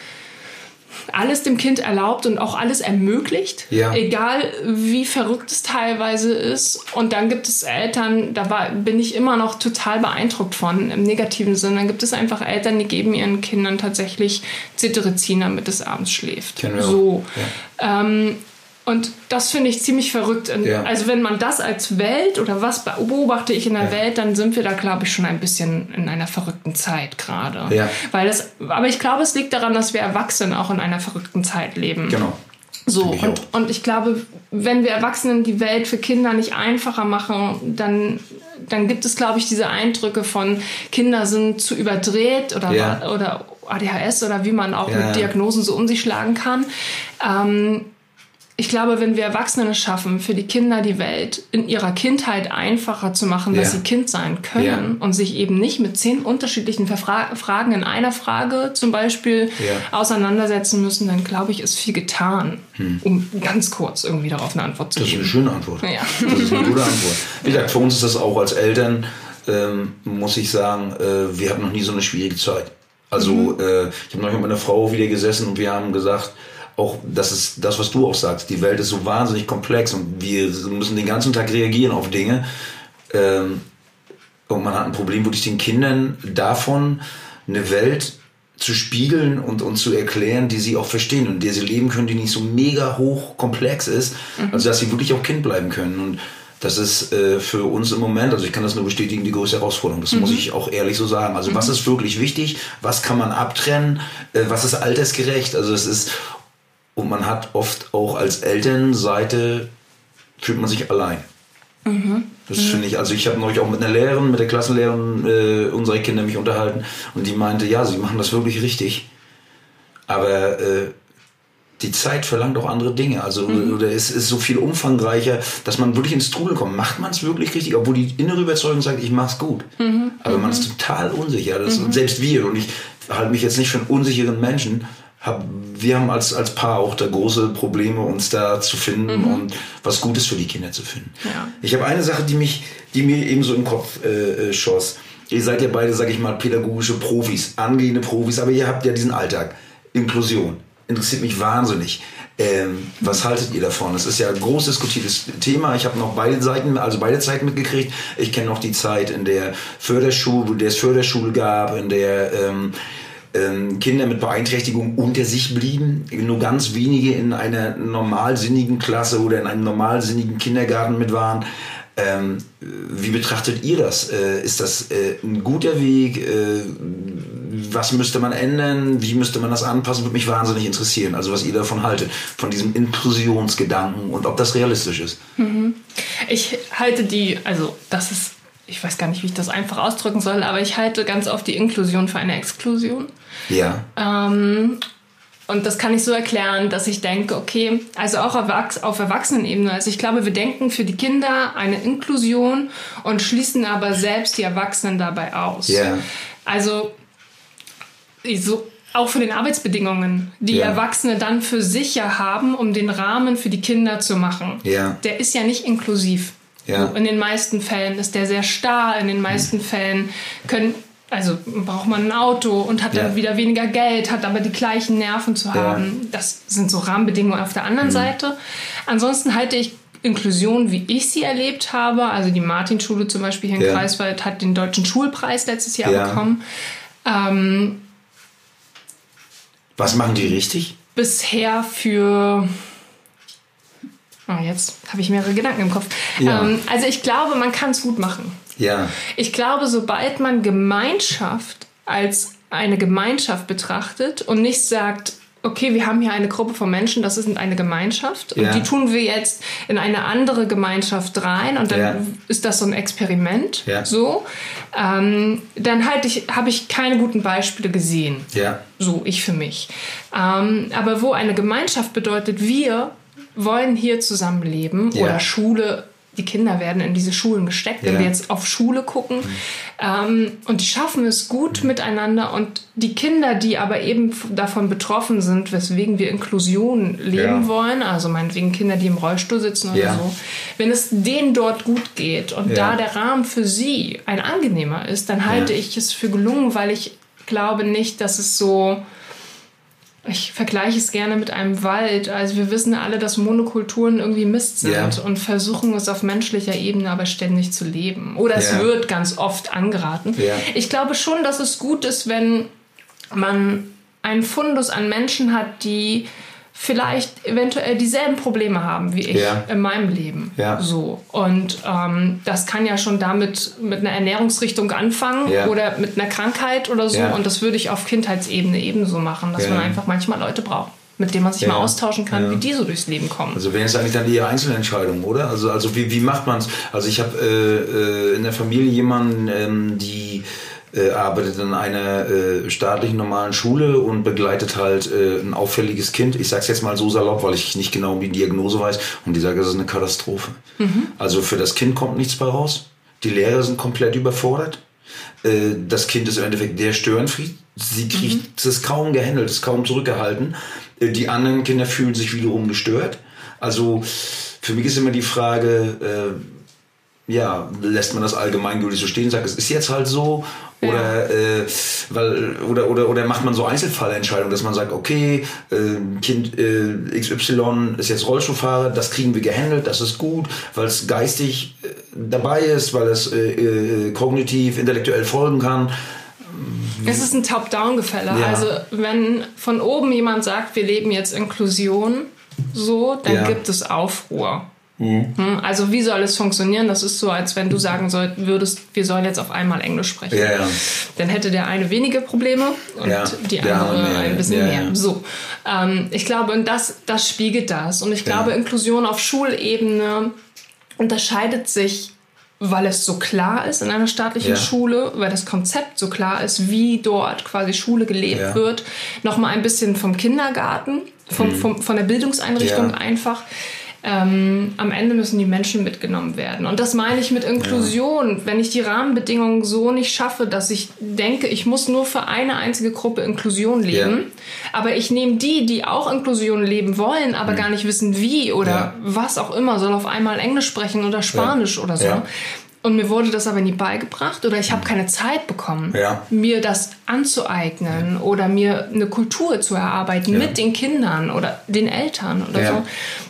Speaker 3: alles dem Kind erlaubt und auch alles ermöglicht,
Speaker 1: ja.
Speaker 3: egal wie verrückt es teilweise ist. Und dann gibt es Eltern, da war, bin ich immer noch total beeindruckt von, im negativen Sinne. Dann gibt es einfach Eltern, die geben ihren Kindern tatsächlich Cetirizin, damit es abends schläft.
Speaker 1: Genau.
Speaker 3: So. Ja. Ähm, Und das finde ich ziemlich verrückt. Ja. Also wenn man das als Welt oder was beobachte ich in der ja. Welt, dann sind wir da, glaube ich, schon ein bisschen in einer verrückten Zeit gerade. Ja. Weil das, aber ich glaube, es liegt daran, dass wir Erwachsene auch in einer verrückten Zeit leben.
Speaker 1: Genau.
Speaker 3: So, und, und ich glaube, wenn wir Erwachsenen die Welt für Kinder nicht einfacher machen, dann, dann gibt es, glaube ich, diese Eindrücke von Kinder sind zu überdreht oder, ja. oder ADHS oder wie man auch mit Diagnosen so um sich schlagen kann. Ähm, ich glaube, wenn wir Erwachsene es schaffen, für die Kinder die Welt in ihrer Kindheit einfacher zu machen, dass ja. sie Kind sein können ja. und sich eben nicht mit zehn unterschiedlichen Verfra Fragen in einer Frage zum Beispiel ja. auseinandersetzen müssen, dann glaube ich, ist viel getan, hm. um ganz kurz irgendwie darauf eine Antwort zu
Speaker 1: das
Speaker 3: geben.
Speaker 1: Das ist eine schöne Antwort. Das ist eine gute Antwort. Wie gesagt, für uns ist das auch als Eltern, ähm, muss ich sagen, äh, wir hatten noch nie so eine schwierige Zeit. Also mhm. äh, ich habe neulich mit meiner Frau wieder gesessen und wir haben gesagt, auch das ist das, was du auch sagst. Die Welt ist so wahnsinnig komplex und wir müssen den ganzen Tag reagieren auf Dinge. Ähm, und man hat ein Problem, wirklich den Kindern davon eine Welt zu spiegeln und, und zu erklären, die sie auch verstehen und der sie leben können, die nicht so mega hoch komplex ist, mhm. also dass sie wirklich auch Kind bleiben können. Und das ist äh, für uns im Moment, also ich kann das nur bestätigen, die größte Herausforderung. Das mhm. muss ich auch ehrlich so sagen. Also mhm. was ist wirklich wichtig? Was kann man abtrennen? Äh, was ist altersgerecht? Also es ist und man hat oft auch als Elternseite, fühlt man sich allein. Mhm. Das finde ich, also ich habe neulich auch mit einer Lehrerin, mit der Klassenlehrerin äh, unserer Kinder mich unterhalten und die meinte, ja, sie machen das wirklich richtig. Aber äh, die Zeit verlangt auch andere Dinge. Also mhm. oder es ist so viel umfangreicher, dass man wirklich ins Trudel kommt. Macht man es wirklich richtig, obwohl die innere Überzeugung sagt, ich mach's gut. Mhm. Aber man ist mhm. total unsicher. Das, mhm. Selbst wir und ich halte mich jetzt nicht für einen unsicheren Menschen, hab, wir haben als, als Paar auch da große Probleme, uns da zu finden mhm. und was Gutes für die Kinder zu finden. Ja. Ich habe eine Sache, die mich, die mir eben so im Kopf äh, äh, schoss. Ihr seid ja beide, sag ich mal, pädagogische Profis, angehende Profis, aber ihr habt ja diesen Alltag. Inklusion. Interessiert mich wahnsinnig. Ähm, was haltet ihr davon? Das ist ja ein groß diskutiertes Thema. Ich habe noch beide Seiten, also beide Zeiten mitgekriegt. Ich kenne noch die Zeit, in der Förderschule, wo es Förderschule gab, in der ähm, ähm, Kinder mit Beeinträchtigung unter sich blieben. Nur ganz wenige in einer normalsinnigen Klasse oder in einem normalsinnigen Kindergarten mit waren. Ähm, wie betrachtet ihr das? Äh, ist das äh, ein guter Weg? Äh, was müsste man ändern? Wie müsste man das anpassen? Würde mich wahnsinnig interessieren. Also was ihr davon haltet, von diesem Inklusionsgedanken und ob das realistisch ist.
Speaker 3: Mhm. Ich halte die, also das ist ich weiß gar nicht, wie ich das einfach ausdrücken soll, aber ich halte ganz oft die Inklusion für eine Exklusion.
Speaker 1: Ja.
Speaker 3: Ähm, und das kann ich so erklären, dass ich denke, okay, also auch auf Erwachsenenebene. Also ich glaube, wir denken für die Kinder eine Inklusion und schließen aber selbst die Erwachsenen dabei aus.
Speaker 1: Ja.
Speaker 3: Also so, auch für den Arbeitsbedingungen, die ja. Erwachsene dann für sich ja haben, um den Rahmen für die Kinder zu machen.
Speaker 1: Ja.
Speaker 3: Der ist ja nicht inklusiv.
Speaker 1: Ja.
Speaker 3: in den meisten Fällen ist der sehr starr, in den meisten mhm. Fällen können, also braucht man ein Auto und hat ja. dann wieder weniger Geld, hat aber die gleichen Nerven zu haben. Das sind so Rahmenbedingungen auf der anderen mhm. Seite. Ansonsten halte ich Inklusion, wie ich sie erlebt habe, also die Martinschule zum Beispiel hier in ja. Greifswald hat den Deutschen Schulpreis letztes Jahr bekommen. Ähm,
Speaker 1: Was machen die richtig?
Speaker 3: Bisher für Oh, jetzt habe ich mehrere Gedanken im Kopf. Ja. Ähm, also ich glaube, man kann es gut machen.
Speaker 1: Ja.
Speaker 3: Ich glaube, sobald man Gemeinschaft als eine Gemeinschaft betrachtet und nicht sagt, okay, wir haben hier eine Gruppe von Menschen, das ist eine Gemeinschaft und ja. die tun wir jetzt in eine andere Gemeinschaft rein und dann ja. ist das so ein Experiment.
Speaker 1: Ja.
Speaker 3: So, ähm, dann halt ich, habe ich keine guten Beispiele gesehen. So ich für mich. Ähm, aber wo eine Gemeinschaft bedeutet, wir wollen hier zusammenleben oder Schule. Die Kinder werden in diese Schulen gesteckt, wenn ja. wir jetzt auf Schule gucken. Mhm. Ähm, und die schaffen es gut mhm. miteinander. Und die Kinder, die aber eben davon betroffen sind, weswegen wir Inklusion leben ja. wollen, also meinetwegen Kinder, die im Rollstuhl sitzen oder so, wenn es denen dort gut geht und da der Rahmen für sie ein angenehmer ist, dann halte ich es für gelungen, weil ich glaube nicht, dass es so ich vergleiche es gerne mit einem Wald. Also wir wissen alle, dass Monokulturen irgendwie Mist sind yeah. und versuchen es auf menschlicher Ebene aber ständig zu leben. Oder es yeah. wird ganz oft angeraten.
Speaker 1: Yeah.
Speaker 3: Ich glaube schon, dass es gut ist, wenn man einen Fundus an Menschen hat, die vielleicht eventuell dieselben Probleme haben wie ich
Speaker 1: Ja.
Speaker 3: in meinem Leben.
Speaker 1: Ja.
Speaker 3: So. Und ähm, das kann ja schon damit mit einer Ernährungsrichtung anfangen
Speaker 1: Ja.
Speaker 3: oder mit einer Krankheit oder so. Und das würde ich auf Kindheitsebene ebenso machen, dass man einfach manchmal Leute braucht, mit denen man sich
Speaker 1: Ja.
Speaker 3: mal austauschen kann,
Speaker 1: Ja.
Speaker 3: wie die so durchs Leben kommen.
Speaker 1: Also wären es eigentlich dann eher Einzelentscheidungen, oder? Also, also wie, wie macht man es? Also ich habe äh, äh, in der Familie jemanden, ähm, die äh, arbeitet in einer äh, staatlichen normalen Schule und begleitet halt äh, ein auffälliges Kind. Ich sag's jetzt mal so salopp, weil ich nicht genau die Diagnose weiß. Und die sagt, es ist eine Katastrophe. Also für das Kind kommt nichts bei raus. Die Lehrer sind komplett überfordert. Äh, das Kind ist im Endeffekt der Störenfried. Sie kriegt es kaum gehandelt, es kaum zurückgehalten. Äh, Die anderen Kinder fühlen sich wiederum gestört. Also für mich ist immer die Frage, äh, ja, lässt man das allgemeingültig so stehen, sagt, es ist jetzt halt so, oder, äh, weil, oder, oder, oder macht man so Einzelfallentscheidungen, dass man sagt, okay, äh, Kind äh, XY ist jetzt Rollstuhlfahrer, das kriegen wir gehandelt, das ist gut, weil es geistig äh, dabei ist, weil es äh, äh, kognitiv, intellektuell folgen kann.
Speaker 3: Es ist ein Top-Down-Gefälle.
Speaker 1: Ja.
Speaker 3: Also wenn von oben jemand sagt, wir leben jetzt Inklusion, so, dann
Speaker 1: Ja.
Speaker 3: gibt es Aufruhr. Hm, Also wie soll es funktionieren? Das ist so, als wenn du sagen soll, würdest, wir sollen jetzt auf einmal Englisch sprechen.
Speaker 1: Ja, ja.
Speaker 3: Dann hätte der eine wenige Probleme und
Speaker 1: Ja,
Speaker 3: die
Speaker 1: der
Speaker 3: andere ein bisschen mehr. So, ähm, ich glaube, und das, das spiegelt das. Und ich glaube, Inklusion auf Schulebene unterscheidet sich, weil es so klar ist in einer staatlichen
Speaker 1: Ja.
Speaker 3: Schule, weil das Konzept so klar ist, wie dort quasi Schule gelebt
Speaker 1: Ja.
Speaker 3: wird, noch mal ein bisschen vom Kindergarten, vom, vom, von der Bildungseinrichtung
Speaker 1: Mhm. Ja.
Speaker 3: einfach. Ähm, am Ende müssen die Menschen mitgenommen werden. Und das meine ich mit Inklusion. Wenn ich die Rahmenbedingungen so nicht schaffe, dass ich denke, ich muss nur für eine einzige Gruppe Inklusion leben,
Speaker 1: Ja.
Speaker 3: aber ich nehme die, die auch Inklusion leben wollen, aber gar nicht wissen wie oder
Speaker 1: Mhm. Ja.
Speaker 3: was auch immer, soll auf einmal Englisch sprechen oder Spanisch oder so. Und mir wurde das aber nie beigebracht oder ich habe keine Zeit bekommen,
Speaker 1: Ja.
Speaker 3: mir das anzueignen oder mir eine Kultur zu erarbeiten
Speaker 1: Ja.
Speaker 3: mit den Kindern oder den Eltern oder
Speaker 1: Ja.
Speaker 3: so,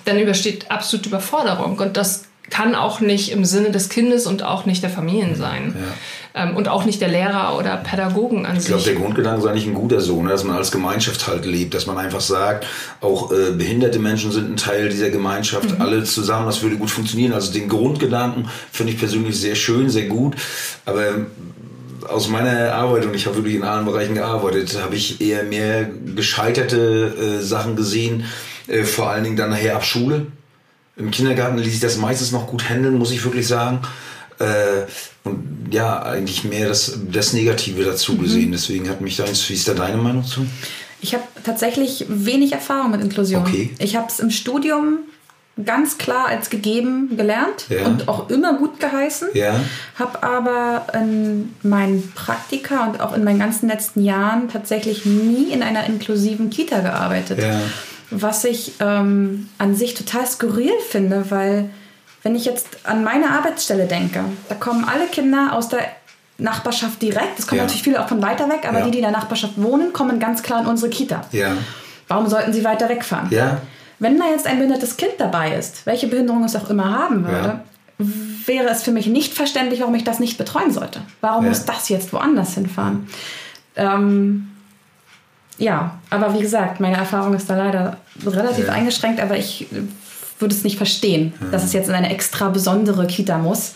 Speaker 3: dann übersteht absolute Überforderung. Und das kann auch nicht im Sinne des Kindes und auch nicht der Familien sein. Ähm, und auch nicht der Lehrer oder Pädagogen an
Speaker 1: Ich glaube,
Speaker 3: sich.
Speaker 1: der Grundgedanke ist eigentlich ein guter so, ne? dass man als Gemeinschaft halt lebt, dass man einfach sagt, auch äh, behinderte Menschen sind ein Teil dieser Gemeinschaft, alle zusammen, das würde gut funktionieren. Also den Grundgedanken finde ich persönlich sehr schön, sehr gut, aber ähm, aus meiner Arbeit, und ich habe wirklich in allen Bereichen gearbeitet, habe ich eher mehr gescheiterte äh, Sachen gesehen, äh, vor allen Dingen dann nachher ab Schule. Im Kindergarten ließ ich das meistens noch gut handeln, muss ich wirklich sagen. Äh, und ja, eigentlich mehr das, das Negative dazu gesehen. Deswegen hat mich da, wie ist da deine Meinung zu?
Speaker 2: Ich habe tatsächlich wenig Erfahrung mit Inklusion.
Speaker 1: Okay.
Speaker 2: Ich habe es im Studium ganz klar als gegeben gelernt
Speaker 1: Ja.
Speaker 2: und auch immer gut geheißen.
Speaker 1: Ja.
Speaker 2: Habe aber in meinen Praktika und auch in meinen ganzen letzten Jahren tatsächlich nie in einer inklusiven Kita gearbeitet.
Speaker 1: Ja.
Speaker 2: Was ich ähm, an sich total skurril finde, weil wenn ich jetzt an meine Arbeitsstelle denke, da kommen alle Kinder aus der Nachbarschaft direkt. Es kommen
Speaker 1: Ja.
Speaker 2: natürlich viele auch von weiter weg, aber
Speaker 1: Ja.
Speaker 2: die, die in der Nachbarschaft wohnen, kommen ganz klar in unsere Kita.
Speaker 1: Ja.
Speaker 2: Warum sollten sie weiter wegfahren? Wenn da jetzt ein behindertes Kind dabei ist, welche Behinderung es auch immer haben würde, wäre es für mich nicht verständlich, warum ich das nicht betreuen sollte. Warum muss das jetzt woanders hinfahren? Ähm, ja, aber wie gesagt, meine Erfahrung ist da leider relativ eingeschränkt, aber ich würde es nicht verstehen, dass es jetzt in eine extra besondere Kita muss.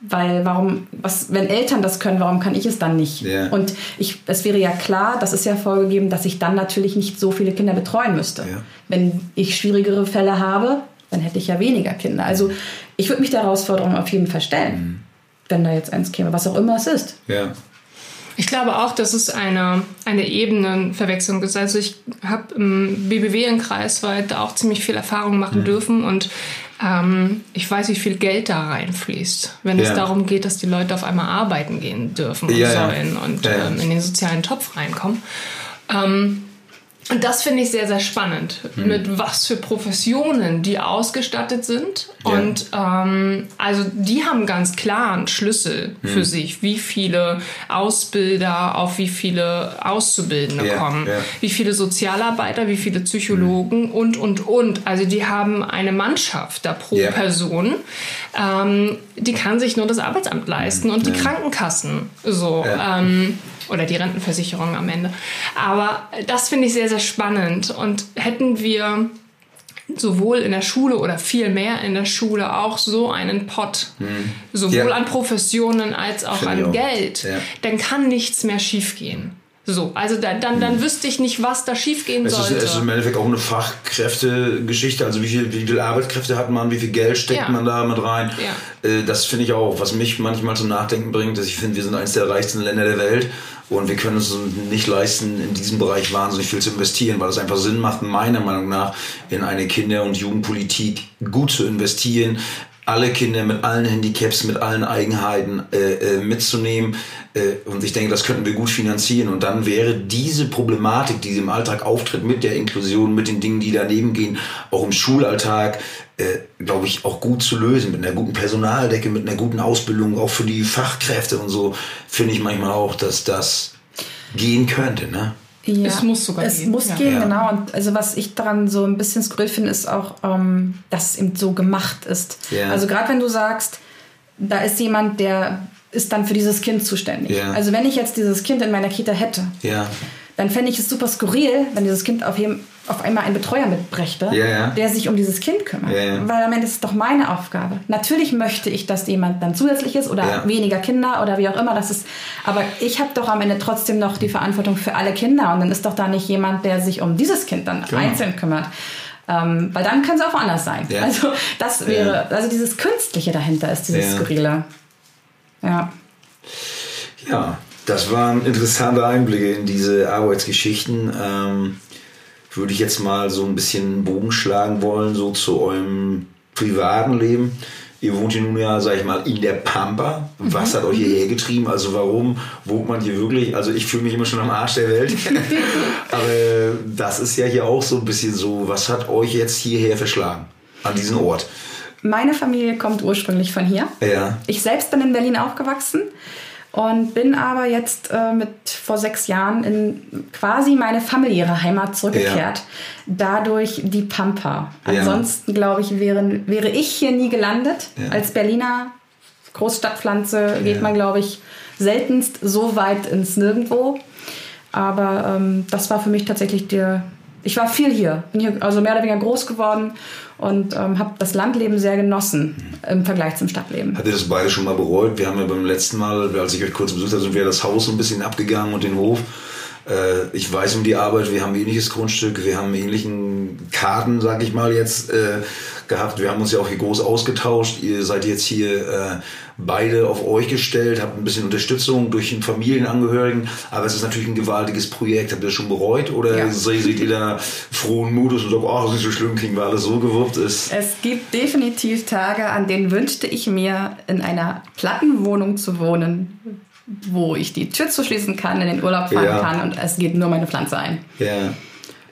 Speaker 2: Weil warum, was, wenn Eltern das können, warum kann ich es dann nicht?
Speaker 1: Ja.
Speaker 2: Und ich, es wäre ja klar, das ist ja vorgegeben, dass ich dann natürlich nicht so viele Kinder betreuen müsste.
Speaker 1: Ja.
Speaker 2: Wenn ich schwierigere Fälle habe, dann hätte ich ja weniger Kinder. Also ich würde mich der Herausforderung auf jeden Fall stellen, wenn da jetzt eins käme, was auch immer es ist.
Speaker 1: Ja.
Speaker 3: Ich glaube auch, dass es eine, eine Ebenenverwechslung ist. Also ich habe im BBW in Kreiswald da auch ziemlich viel Erfahrung machen dürfen und ähm, ich weiß, wie viel Geld da reinfließt, wenn es
Speaker 1: Ja.
Speaker 3: darum geht, dass die Leute auf einmal arbeiten gehen dürfen und
Speaker 1: Ja,
Speaker 3: sollen und
Speaker 1: Ja, ja.
Speaker 3: Ähm, in den sozialen Topf reinkommen. Ähm, und das finde ich sehr, sehr spannend,
Speaker 1: Mhm.
Speaker 3: mit was für Professionen die ausgestattet sind.
Speaker 1: Ja.
Speaker 3: Und ähm, also die haben ganz klar einen Schlüssel
Speaker 1: Mhm.
Speaker 3: für sich, wie viele Ausbilder auf wie viele Auszubildende
Speaker 1: Ja,
Speaker 3: kommen,
Speaker 1: ja.
Speaker 3: wie viele Sozialarbeiter, wie viele Psychologen und, und, und. Also die haben eine Mannschaft da pro. Person. Ähm, die kann sich nur das Arbeitsamt leisten und die Krankenkassen. So. Ähm, oder die Rentenversicherung am Ende. Aber das finde ich sehr, sehr spannend. Und hätten wir sowohl in der Schule oder viel mehr in der Schule auch so einen Pot, hm. sowohl ja. an Professionen als auch Find an Geld, ja. dann kann nichts mehr schiefgehen. So, also dann, dann, dann hm. wüsste ich nicht, was da schiefgehen
Speaker 1: es
Speaker 3: sollte.
Speaker 1: Ist, es ist im Endeffekt auch eine Fachkräftegeschichte. Also wie viel, wie viel Arbeitskräfte hat man, wie viel Geld steckt ja. man da mit rein. Ja. Äh, das finde ich auch, was mich manchmal zum Nachdenken bringt, dass ich finde, wir sind eines der reichsten Länder der Welt und wir können es uns nicht leisten, in diesem Bereich wahnsinnig viel zu investieren, weil es einfach Sinn macht, meiner Meinung nach, in eine Kinder- und Jugendpolitik gut zu investieren, alle Kinder mit allen Handicaps, mit allen Eigenheiten äh, äh, mitzunehmen. Äh, und ich denke, das könnten wir gut finanzieren. Und dann wäre diese Problematik, die im Alltag auftritt, mit der Inklusion, mit den Dingen, die daneben gehen, auch im Schulalltag, äh, glaube ich, auch gut zu lösen. Mit einer guten Personaldecke, mit einer guten Ausbildung, auch für die Fachkräfte und so, finde ich manchmal auch, dass das gehen könnte. Ne?
Speaker 2: Ja, es muss sogar es gehen. Es muss ja. gehen, ja. genau. Und also was ich daran so ein bisschen skurril finde, ist auch, ähm, dass es eben so gemacht ist. Ja. Also gerade wenn du sagst, da ist jemand, der ist dann für dieses Kind zuständig. Also wenn ich jetzt dieses Kind in meiner Kita hätte, dann fände ich es super skurril, wenn dieses Kind auf, jedem, auf einmal einen Betreuer mitbrächte, ja, ja. der sich um dieses Kind kümmert. Ja, Weil am Ende ist es doch meine Aufgabe. Natürlich möchte ich, dass jemand dann zusätzlich ist oder weniger Kinder oder wie auch immer das ist. Aber ich habe doch am Ende trotzdem noch die Verantwortung für alle Kinder und dann ist doch da nicht jemand, der sich um dieses Kind dann genau. einzeln kümmert. Ähm, weil dann kann es auch anders sein. Also das wäre, also dieses Künstliche dahinter ist dieses Skurrile. Ja.
Speaker 1: Ja, das waren interessante Einblicke in diese Arbeitsgeschichten. Ähm, würde ich jetzt mal so ein bisschen Bogen schlagen wollen, so zu eurem privaten Leben. Ihr wohnt hier nun ja, sag ich mal, in der Pampa. Was mhm. hat euch hierher getrieben? Also warum wohnt man hier wirklich? Also ich fühle mich immer schon am Arsch der Welt. Aber das ist ja hier auch so ein bisschen so. Was hat euch jetzt hierher verschlagen? An diesen Ort?
Speaker 2: Meine Familie kommt ursprünglich von hier. Ja. Ich selbst bin in Berlin aufgewachsen und bin aber jetzt äh, mit vor sechs Jahren in quasi meine familiäre Heimat zurückgekehrt. Ja. Dadurch die Pampa. Ansonsten, ja. glaube ich, wären, wäre ich hier nie gelandet. Ja. Als Berliner Großstadtpflanze geht man, glaube ich, seltenst so weit ins Nirgendwo. Aber ähm, das war für mich tatsächlich der. Ich war viel hier, bin hier also mehr oder weniger groß geworden und ähm, habe das Landleben sehr genossen im Vergleich zum Stadtleben.
Speaker 1: Habt ihr das beide schon mal bereut? Wir haben ja beim letzten Mal, als ich euch kurz besucht habe, sind wir das Haus so ein bisschen abgegangen und den Hof. Äh, ich weiß um die Arbeit, wir haben ein ähnliches Grundstück, wir haben ähnlichen Karten, sag ich mal jetzt, äh, gehabt. Wir haben uns ja auch hier groß ausgetauscht. Ihr seid jetzt hier äh, beide auf euch gestellt, habt ein bisschen Unterstützung durch den Familienangehörigen, aber es ist natürlich ein gewaltiges Projekt. Habt ihr das schon bereut oder ja. seht ihr da frohen Mutes und sagt, ach, das ist nicht so schlimm, kriegen wir alles so gewuppt ist?
Speaker 2: Es gibt definitiv Tage, an denen wünschte ich mir, in einer Plattenwohnung zu wohnen, wo ich die Tür zuschließen kann, in den Urlaub fahren ja. kann und es geht nur meine Pflanze ein. Ja.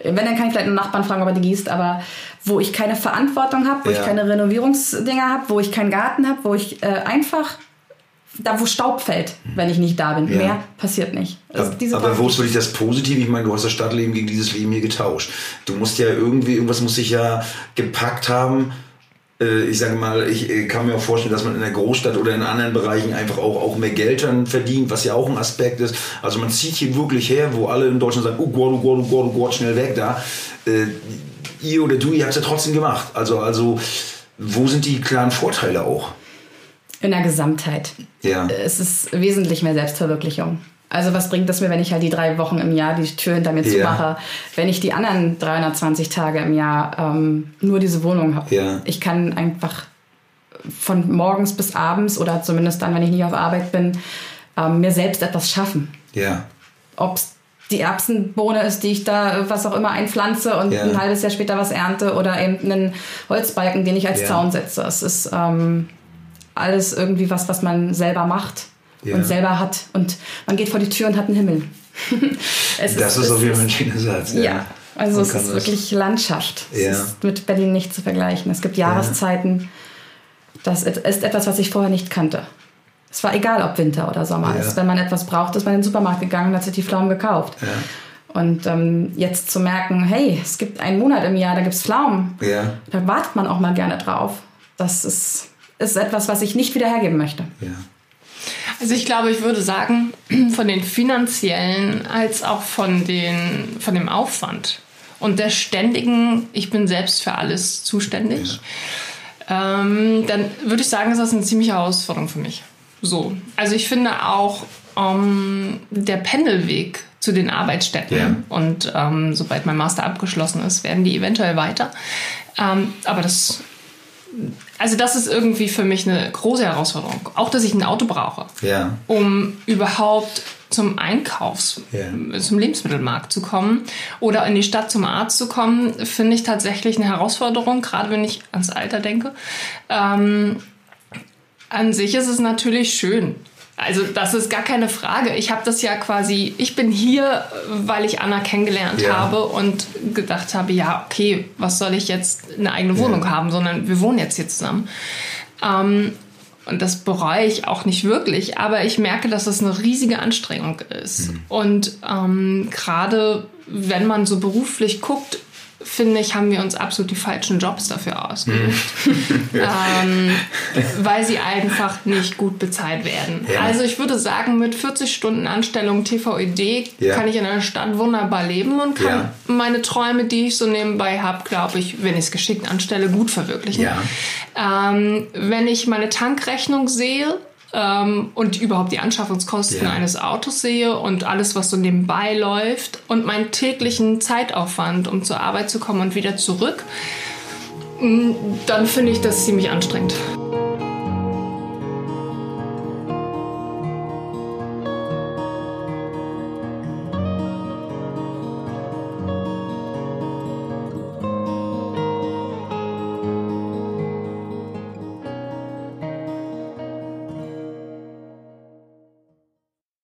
Speaker 2: Wenn, dann kann ich vielleicht einen Nachbarn fragen, ob er die gießt, aber wo ich keine Verantwortung habe, wo ja. ich keine Renovierungsdinger habe, wo ich keinen Garten habe, wo ich äh, einfach da wo Staub fällt, wenn ich nicht da bin. Ja. Mehr passiert nicht.
Speaker 1: Also aber wo ist wirklich das Positive? Ich meine, du hast das Stadtleben gegen dieses Leben hier getauscht. Du musst ja irgendwie, irgendwas muss sich ja gepackt haben. Äh, ich sage mal, ich äh, kann mir auch vorstellen, dass man in der Großstadt oder in anderen Bereichen einfach auch, auch mehr Geld dann verdient, was ja auch ein Aspekt ist. Also man zieht hier wirklich her, wo alle in Deutschland sagen, oh Gott, oh Gott, oh Gott, oh Gott, schnell weg da. Äh, ihr oder du, ihr habt es ja trotzdem gemacht. Also, also wo sind die klaren Vorteile auch?
Speaker 2: In der Gesamtheit. Ja. Es ist wesentlich mehr Selbstverwirklichung. Also was bringt es mir, wenn ich halt die drei Wochen im Jahr die Tür hinter mir ja. zumache, wenn ich die anderen 320 Tage im Jahr ähm, nur diese Wohnung habe? Ja. Ich kann einfach von morgens bis abends oder zumindest dann, wenn ich nicht auf Arbeit bin, ähm, mir selbst etwas schaffen. Ja. Ob es die Erbsenbohne ist, die ich da was auch immer einpflanze und ja. ein halbes Jahr später was ernte oder eben einen Holzbalken, den ich als ja. Zaun setze. Es ist ähm, alles irgendwie was, was man selber macht ja. und selber hat. Und man geht vor die Tür und hat einen Himmel.
Speaker 1: das ist, ist auf jeden Fall ein schöner Satz.
Speaker 2: Ja, also man es ist wirklich Landschaft. Es ist mit Berlin nicht zu vergleichen. Es gibt Jahreszeiten. Das ist etwas, was ich vorher nicht kannte. Es war egal, ob Winter oder Sommer ja. ist. Wenn man etwas braucht, ist man in den Supermarkt gegangen und hat sich die Pflaumen gekauft. Ja. Und ähm, jetzt zu merken, hey, es gibt einen Monat im Jahr, da gibt es Pflaumen. Ja. Da wartet man auch mal gerne drauf. Das ist, ist etwas, was ich nicht wieder hergeben möchte.
Speaker 3: Also ich glaube, ich würde sagen, von den finanziellen als auch von, den, von dem Aufwand und der ständigen, ich bin selbst für alles zuständig, ja. ähm, dann würde ich sagen, ist das eine ziemliche Herausforderung für mich. So. Also ich finde auch ähm, der Pendelweg zu den Arbeitsstätten ja. und ähm, sobald mein Master abgeschlossen ist, werden die eventuell weiter. Ähm, aber das also das ist irgendwie für mich eine große Herausforderung. Auch, dass ich ein Auto brauche,
Speaker 1: ja.
Speaker 3: um überhaupt zum Einkaufs-, ja. zum Lebensmittelmarkt zu kommen oder in die Stadt zum Arzt zu kommen, finde ich tatsächlich eine Herausforderung, gerade wenn ich ans Alter denke. Ähm, an sich ist es natürlich schön, also das ist gar keine Frage. Ich habe das ja quasi, ich bin hier, weil ich Anna kennengelernt ja. habe und gedacht habe, ja, okay, was soll ich jetzt eine eigene Wohnung ja. haben, sondern wir wohnen jetzt hier zusammen. Ähm, und das bereue ich auch nicht wirklich, aber ich merke, dass das eine riesige Anstrengung ist. Mhm. Und ähm, gerade wenn man so beruflich guckt, finde ich, haben wir uns absolut die falschen Jobs dafür ausgesucht, hm. ähm, weil sie einfach nicht gut bezahlt werden. Ja. Also ich würde sagen, mit 40 Stunden Anstellung TVED ja. kann ich in einer Stadt wunderbar leben und kann ja. meine Träume, die ich so nebenbei habe, glaube ich, wenn ich es geschickt anstelle, gut verwirklichen. Ähm, wenn ich meine Tankrechnung sehe, ähm, und überhaupt die Anschaffungskosten ja. eines Autos sehe und alles, was so nebenbei läuft und meinen täglichen Zeitaufwand, um zur Arbeit zu kommen und wieder zurück, mm, dann finde ich das ziemlich anstrengend.